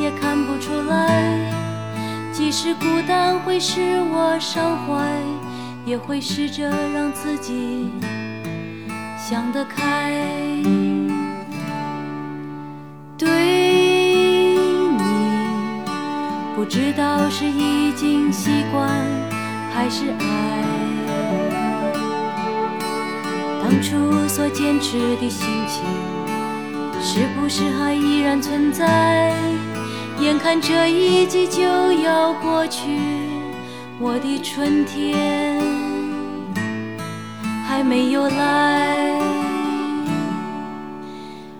也看不出来。即使孤单会使我伤怀。也会试着让自己想得开。对你，不知道是已经习惯还是爱。当初所坚持的心情，是不是还依然存在？眼看这一季就要过去。我的春天还没有来，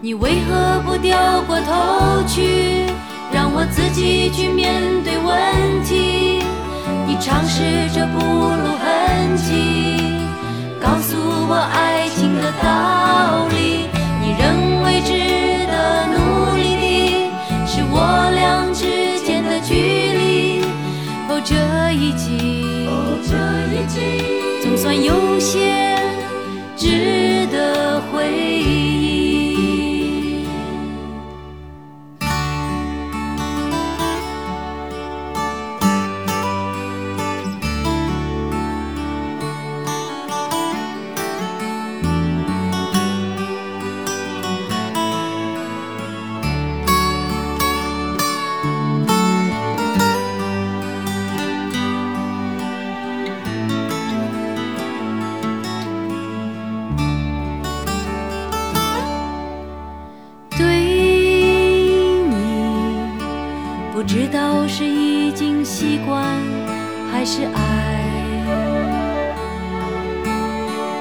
你为何不掉过头去，让我自己去面对问题？你尝试着不露痕迹，告诉我爱情的道理。你认为值哦，这一季，总算有些值得回忆。是爱，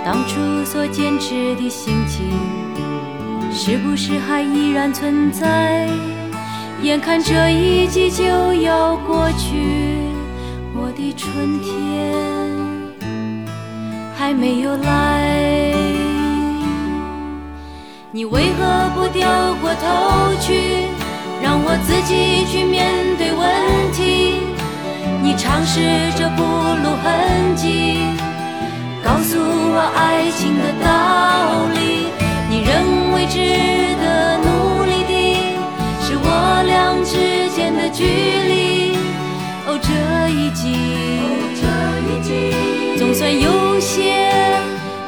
当初所坚持的心情，是不是还依然存在？眼看这一季就要过去，我的春天还没有来，你为何不掉过头去，让我自己去面对问题？你尝试着不露痕迹，告诉我爱情的道理。你认为值得努力的，是我俩之间的距离。哦，这一季，这一季总算有些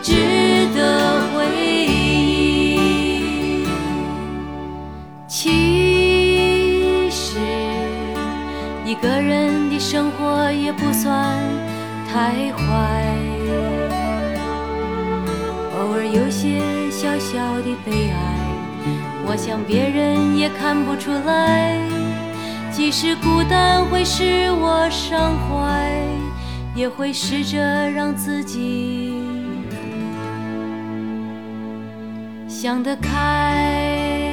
值得回忆。其实，一个人。也不算太坏，偶尔有些小小的悲哀，我想别人也看不出来。即使孤单会使我伤怀，也会试着让自己想得开。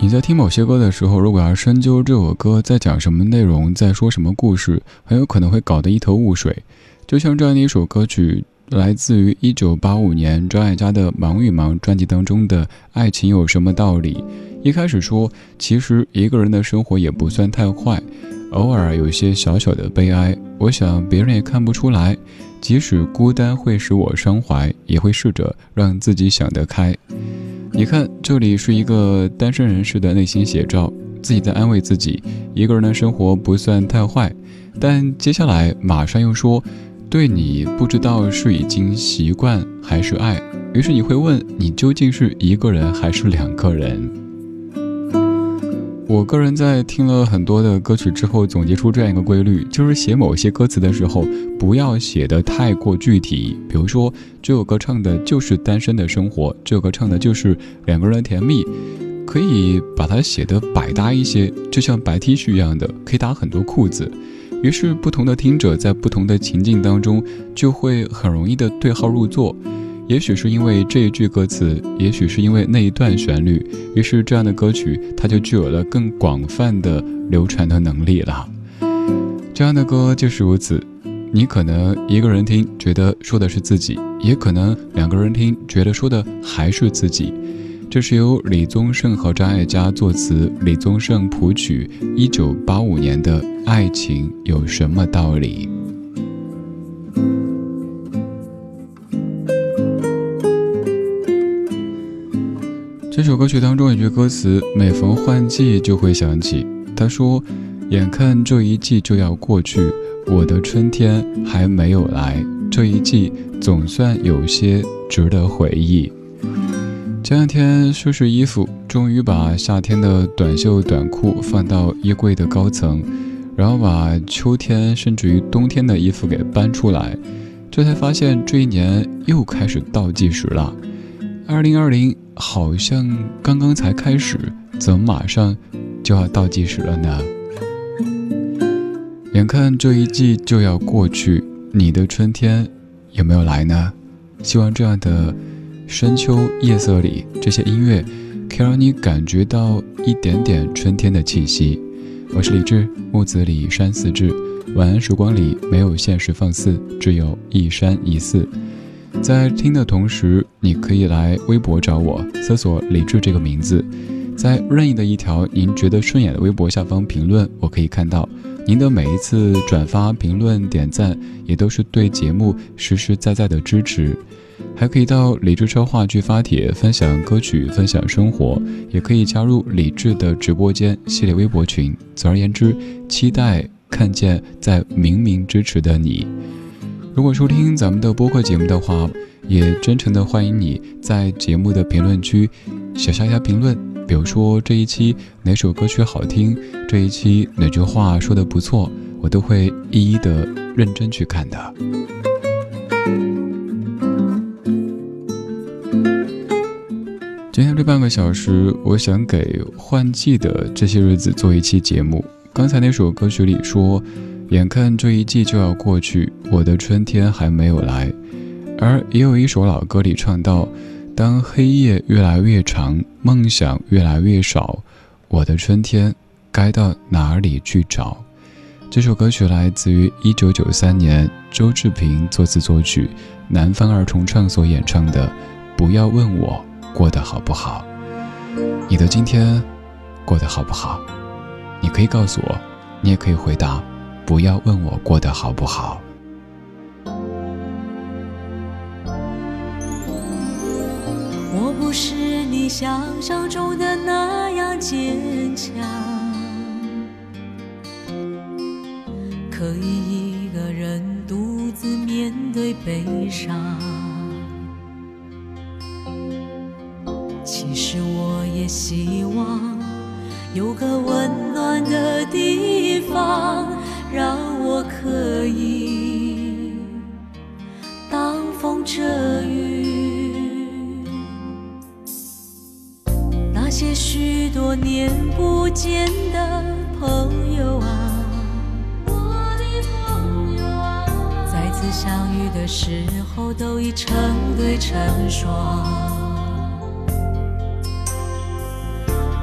你在听某些歌的时候，如果要深究这首歌在讲什么内容，在说什么故事，很有可能会搞得一头雾水。就像这样的一首歌曲，来自于一九八五年张艾嘉的《忙与忙》专辑当中的《爱情有什么道理》。一开始说，其实一个人的生活也不算太坏，偶尔有些小小的悲哀，我想别人也看不出来。即使孤单会使我伤怀，也会试着让自己想得开。你看，这里是一个单身人士的内心写照，自己在安慰自己，一个人的生活不算太坏。但接下来马上又说，对你不知道是已经习惯还是爱。于是你会问，你究竟是一个人还是两个人？我个人在听了很多的歌曲之后，总结出这样一个规律，就是写某些歌词的时候，不要写的太过具体。比如说，这首歌唱的就是单身的生活，这首歌唱的就是两个人甜蜜，可以把它写的百搭一些，就像白 T 恤一样的，可以搭很多裤子。于是，不同的听者在不同的情境当中，就会很容易的对号入座。也许是因为这一句歌词，也许是因为那一段旋律，于是这样的歌曲它就具有了更广泛的流传的能力了。这样的歌就是如此，你可能一个人听觉得说的是自己，也可能两个人听觉得说的还是自己。这是由李宗盛和张艾嘉作词，李宗盛谱曲，一九八五年的《爱情有什么道理》。这首歌曲当中有句歌词，每逢换季就会想起。他说：“眼看这一季就要过去，我的春天还没有来。这一季总算有些值得回忆。”前两天收拾衣服，终于把夏天的短袖短裤放到衣柜的高层，然后把秋天甚至于冬天的衣服给搬出来，这才发现这一年又开始倒计时了。二零二零好像刚刚才开始，怎么马上就要倒计时了呢？眼看这一季就要过去，你的春天有没有来呢？希望这样的深秋夜色里，这些音乐可以让你感觉到一点点春天的气息。我是李志，木子李山寺志。晚安时光里没有现实放肆，只有一山一寺。在听的同时，你可以来微博找我，搜索“李志”这个名字，在任意的一条您觉得顺眼的微博下方评论，我可以看到您的每一次转发、评论、点赞，也都是对节目实实在在的支持。还可以到李志超话剧发帖，分享歌曲，分享生活，也可以加入李志的直播间系列微博群。总而言之，期待看见在明明支持的你。如果收听咱们的播客节目的话，也真诚的欢迎你在节目的评论区写下一下评论，比如说这一期哪首歌曲好听，这一期哪句话说的不错，我都会一一的认真去看的。今天这半个小时，我想给换季的这些日子做一期节目。刚才那首歌曲里说。眼看这一季就要过去，我的春天还没有来。而也有一首老歌里唱到：“当黑夜越来越长，梦想越来越少，我的春天该到哪里去找？”这首歌曲来自于一九九三年周志平作词作曲，南方二重唱所演唱的《不要问我过得好不好》。你的今天过得好不好？你可以告诉我，你也可以回答。不要问我过得好不好。我不是你想象中的那样坚强，可以一个人独自面对悲伤。其实我也希望有个温暖的地方。让我可以挡风遮雨。那些许多年不见的朋友啊，我的朋友啊，再次相遇的时候都已成对成双。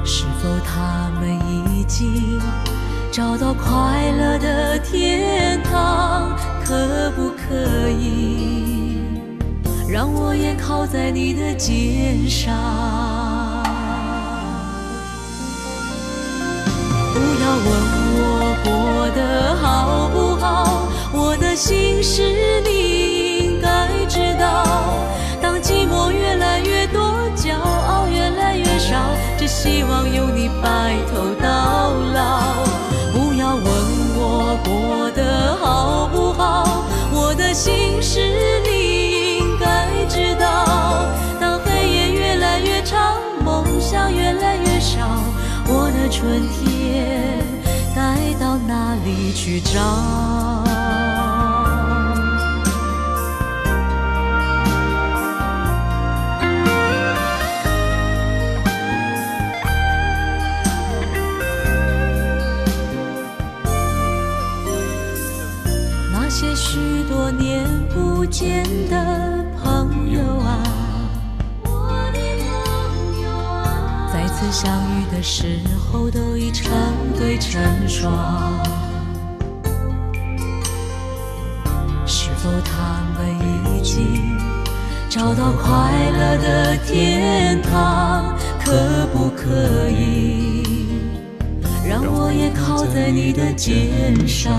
是否他们已经？找到快乐的天堂，可不可以让我也靠在你的肩上？不要问我过得好不好，我的心事你应该知道。当寂寞越来越多，骄傲越来越少，只希望有你白头到老。春天该到哪里去找？那些许多年不见的朋友啊，再次相遇的时候都已成对成双。是否他们已经找到快乐的天堂？可不可以让我也靠在你的肩上？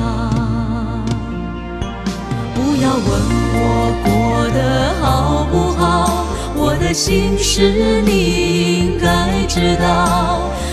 不要问我过得好不好，我的心事你应该知道。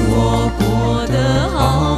我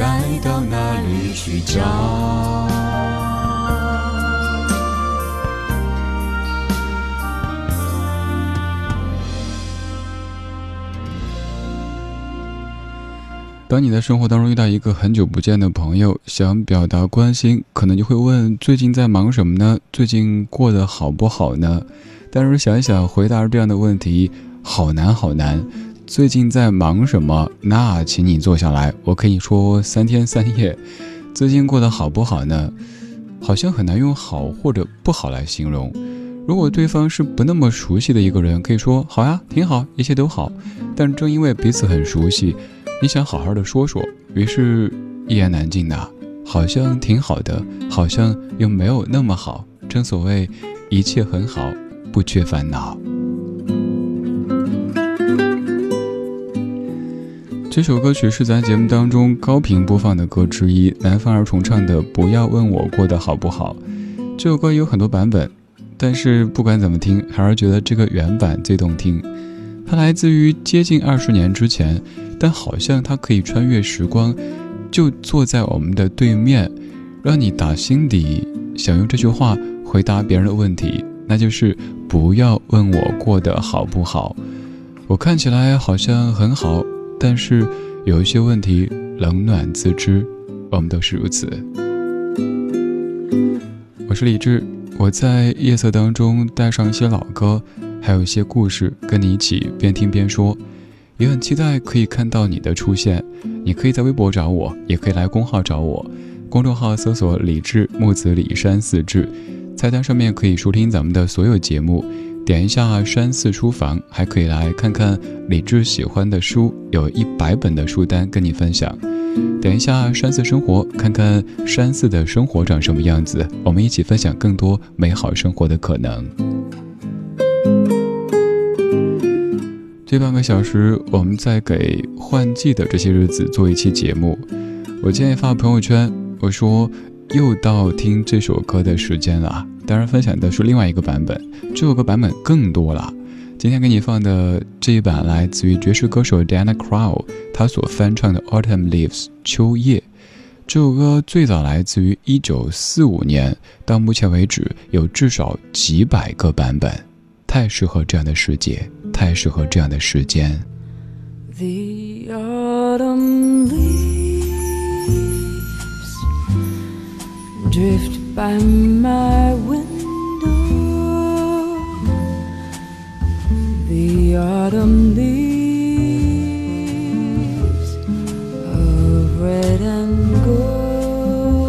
该到哪里去找？当你在生活当中遇到一个很久不见的朋友，想表达关心，可能就会问：最近在忙什么呢？最近过得好不好呢？但是想一想，回答这样的问题好难好难。最近在忙什么？那请你坐下来，我可以说三天三夜。最近过得好不好呢？好像很难用好或者不好来形容。如果对方是不那么熟悉的一个人，可以说好呀，挺好，一切都好。但正因为彼此很熟悉。你想好好的说说，于是一言难尽呐，好像挺好的，好像又没有那么好。正所谓一切很好，不缺烦恼。这首歌曲是咱节目当中高频播放的歌之一，南方儿童唱的《不要问我过得好不好》。这首歌有很多版本，但是不管怎么听，还是觉得这个原版最动听。它来自于接近二十年之前。但好像它可以穿越时光，就坐在我们的对面，让你打心底想用这句话回答别人的问题，那就是不要问我过得好不好。我看起来好像很好，但是有一些问题冷暖自知，我们都是如此。我是李志，我在夜色当中带上一些老歌，还有一些故事，跟你一起边听边说。也很期待可以看到你的出现，你可以在微博找我，也可以来公号找我。公众号搜索“李志木子李山四志”，菜单上面可以收听咱们的所有节目。点一下山寺书房，还可以来看看李志喜欢的书，有一百本的书单跟你分享。点一下山寺生活，看看山寺的生活长什么样子，我们一起分享更多美好生活的可能。这半个小时，我们在给换季的这些日子做一期节目。我今天发朋友圈，我说又到听这首歌的时间了。当然，分享的是另外一个版本，这首歌版本更多了。今天给你放的这一版来自于爵士歌手 Diana Crow，他所翻唱的《Autumn Leaves》秋叶。这首歌最早来自于1945年，到目前为止有至少几百个版本，太适合这样的世界。太适合这样的时间。The autumn leaves drift by my wind the autumn leaves of red and gold.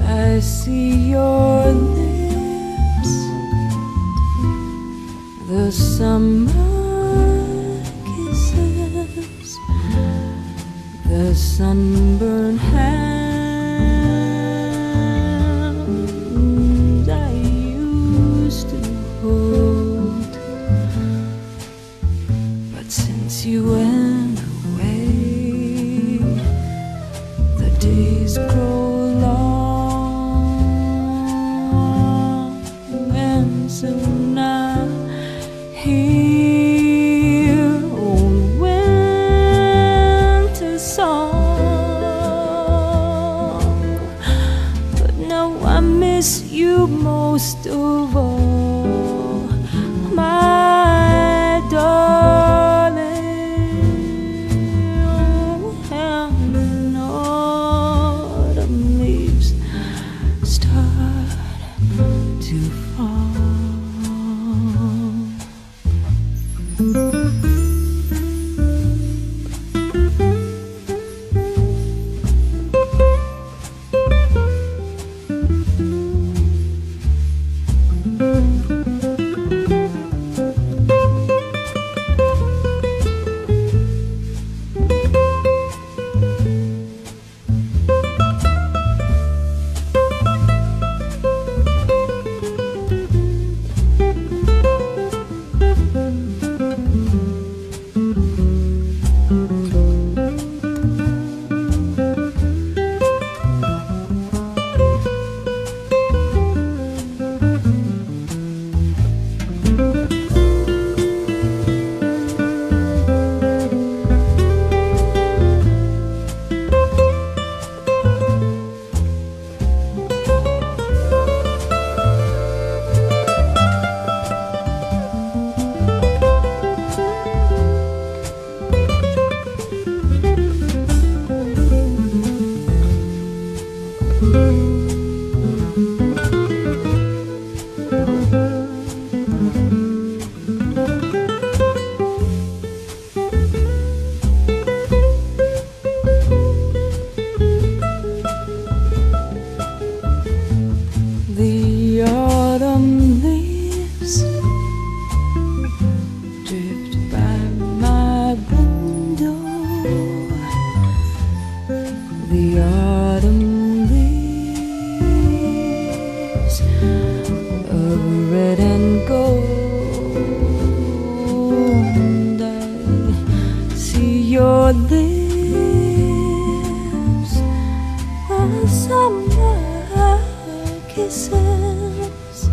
I see your lips, the summer kisses, the sun. you will. Of red and gold. I see your lips, the summer kisses,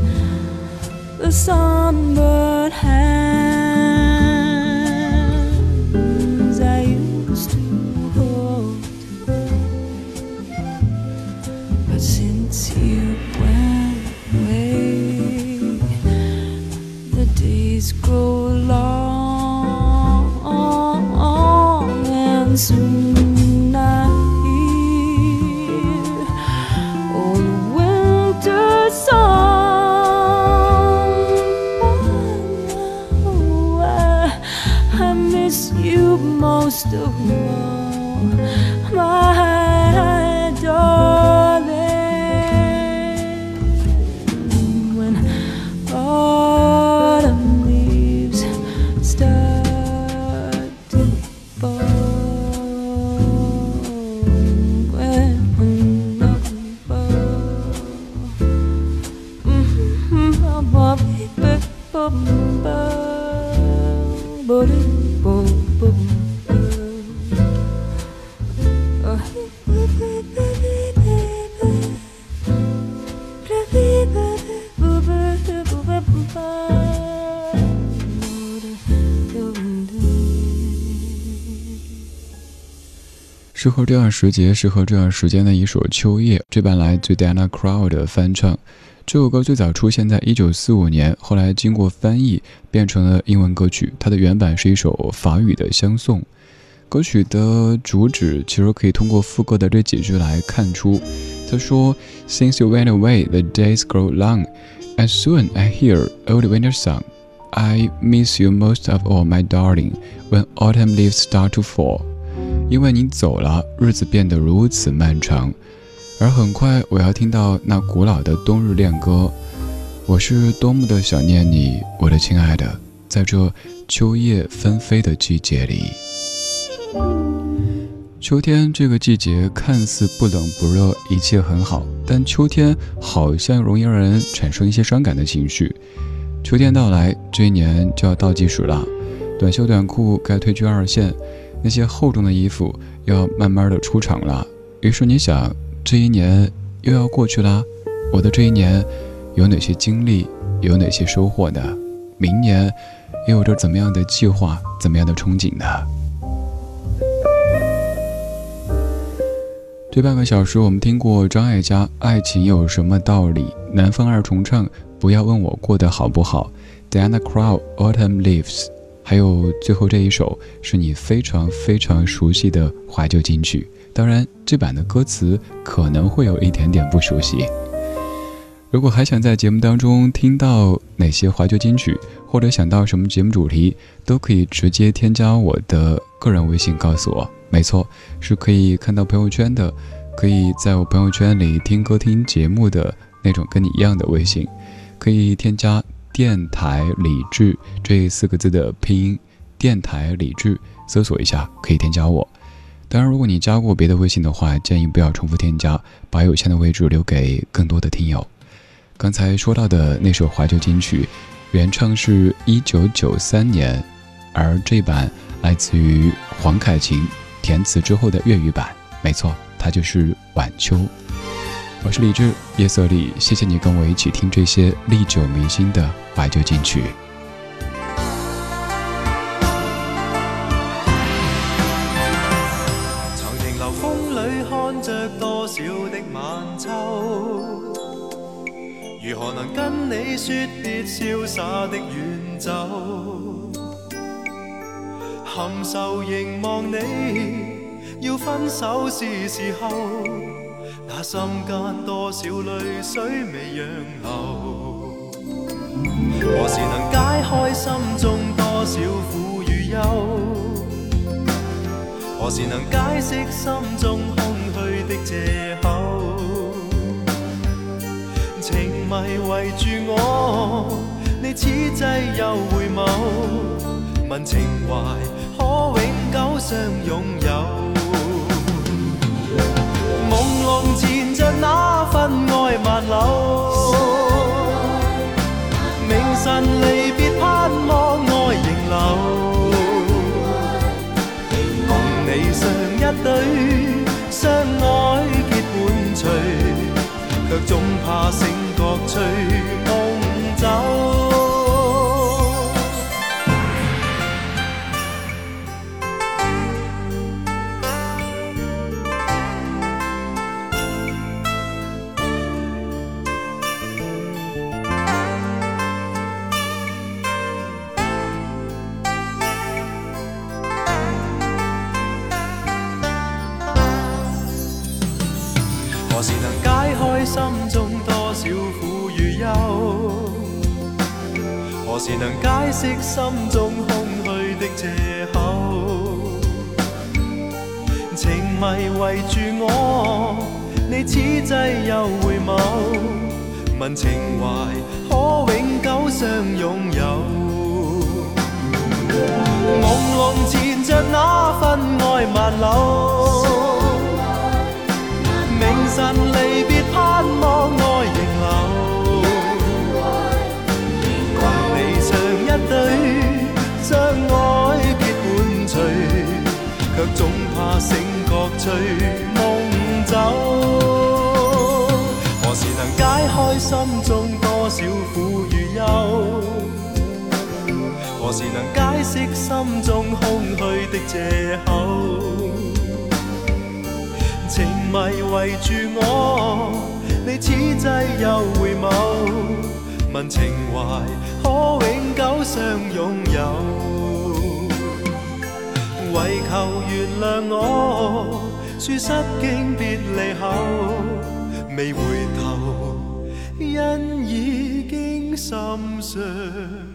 the sunburned hands just a war. My 适合这段时节、适合这段时间的一首《秋叶》，这版来自 Diana Krall 的翻唱。这首歌最早出现在1945年，后来经过翻译变成了英文歌曲。它的原版是一首法语的相送。歌曲的主旨其实可以通过副歌的这几句来看出。他说：“Since you went away, the days grow long, and soon I hear old winter song. I miss you most of all, my darling, when autumn leaves start to fall.” 因为你走了，日子变得如此漫长，而很快我要听到那古老的冬日恋歌。我是多么的想念你，我的亲爱的，在这秋叶纷飞的季节里。秋天这个季节看似不冷不热，一切很好，但秋天好像容易让人产生一些伤感的情绪。秋天到来，这一年就要倒计时了，短袖短裤该退居二线，那些厚重的衣服要慢慢的出场了。于是你想，这一年又要过去啦，我的这一年有哪些经历，有哪些收获呢？明年又有着怎么样的计划，怎么样的憧憬呢？这半个小时，我们听过张艾嘉《爱情有什么道理》，南方二重唱《不要问我过得好不好》，Diana Krall《Autumn Leaves》，还有最后这一首是你非常非常熟悉的怀旧金曲。当然，这版的歌词可能会有一点点不熟悉。如果还想在节目当中听到哪些怀旧金曲，或者想到什么节目主题，都可以直接添加我的个人微信告诉我。没错，是可以看到朋友圈的，可以在我朋友圈里听歌听节目的那种跟你一样的微信，可以添加“电台理智”这四个字的拼音“电台理智”，搜索一下可以添加我。当然，如果你加过别的微信的话，建议不要重复添加，把有限的位置留给更多的听友。刚才说到的那首怀旧金曲，原唱是一九九三年，而这版来自于黄凯芹。填词之后的粤语版，没错，它就是《晚秋》。我是李志，夜色里，谢谢你跟我一起听这些历久弥新的怀旧金曲。曾停留风里看着多少的晚秋，如何能跟你说别潇洒的远走？含愁凝望你，要分手是时候。心间多少泪水未让流？何时能解开心中多少苦与忧？何时能解释心中空虚的借口？情迷围住我，你此际又回眸。问情怀可永久相拥有，那份爱万缕，明晨离别盼望爱仍留，共你上一对相爱结伴随，却总怕醒觉随何时能解释心中空虚的借口？情迷围住我，你此际又回眸，问情怀可永久相拥有？朦胧缠着那份爱万缕，明晨离别盼望爱仍留。共你唱一对，相爱结伴随，却总怕醒觉随梦走。何时能解开心中多少苦与忧？何时能解释心中空虚的借口？迷围住我，你此际又回眸，问情怀。可永久相拥有，唯求原谅我，说失敬别离后，未回头，因已经心伤